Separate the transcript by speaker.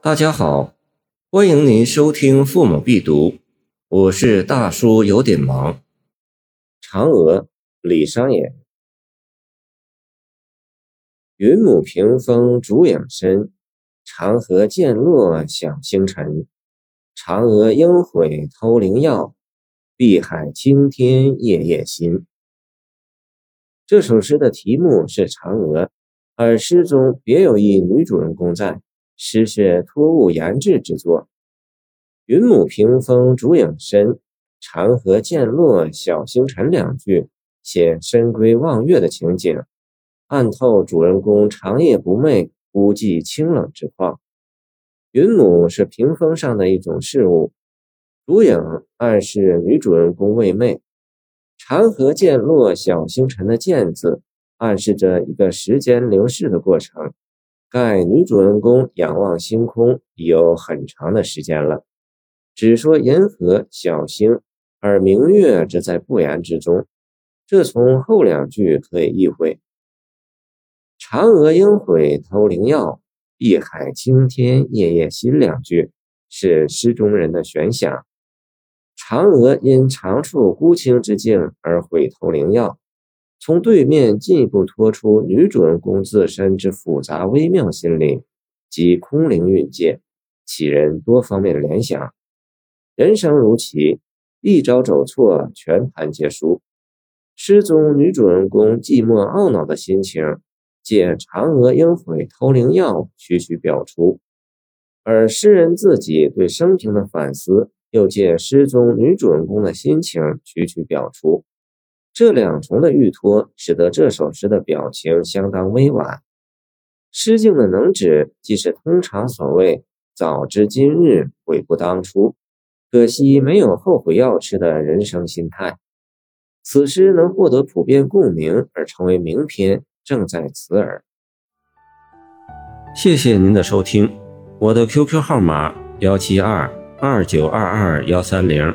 Speaker 1: 大家好，欢迎您收听《父母必读》，我是大叔，有点忙。嫦娥，李商隐。云母屏风烛影深，长河渐落晓星沉。嫦娥应悔偷灵药，碧海青天夜夜心。这首诗的题目是嫦娥，而诗中别有一女主人公在。诗是托物言志之作。云母屏风烛影深，长河渐落晓星沉两句，写深闺望月的情景，暗透主人公长夜不寐、孤寂清冷之况。云母是屏风上的一种事物，烛影暗示女主人公未寐。长河渐落晓星沉的“渐”字，暗示着一个时间流逝的过程。盖女主人公仰望星空已有很长的时间了，只说银河、小星，而明月则在不言之中。这从后两句可以意会。嫦娥应悔偷灵药，碧海青天夜夜心两句，是诗中人的悬想。嫦娥因长处孤清之境而悔偷灵药，从对面进一步托出女主人公自身之复杂微妙心理及空灵蕴界，启人多方面的联想。人生如棋，一招走错，全盘皆输。诗中女主人公寂寞懊恼的心情，借嫦娥应悔偷灵药徐徐表出，而诗人自己对生平的反思。又借诗中女主人公的心情徐徐表出，这两重的寓托，使得这首诗的表情相当委婉。诗境的能指，即是通常所谓“早知今日，悔不当初”，可惜没有后悔药吃的人生心态。此诗能获得普遍共鸣而成为名篇，正在此耳。谢谢您的收听，我的 QQ 号码幺七二。二九二二幺三零，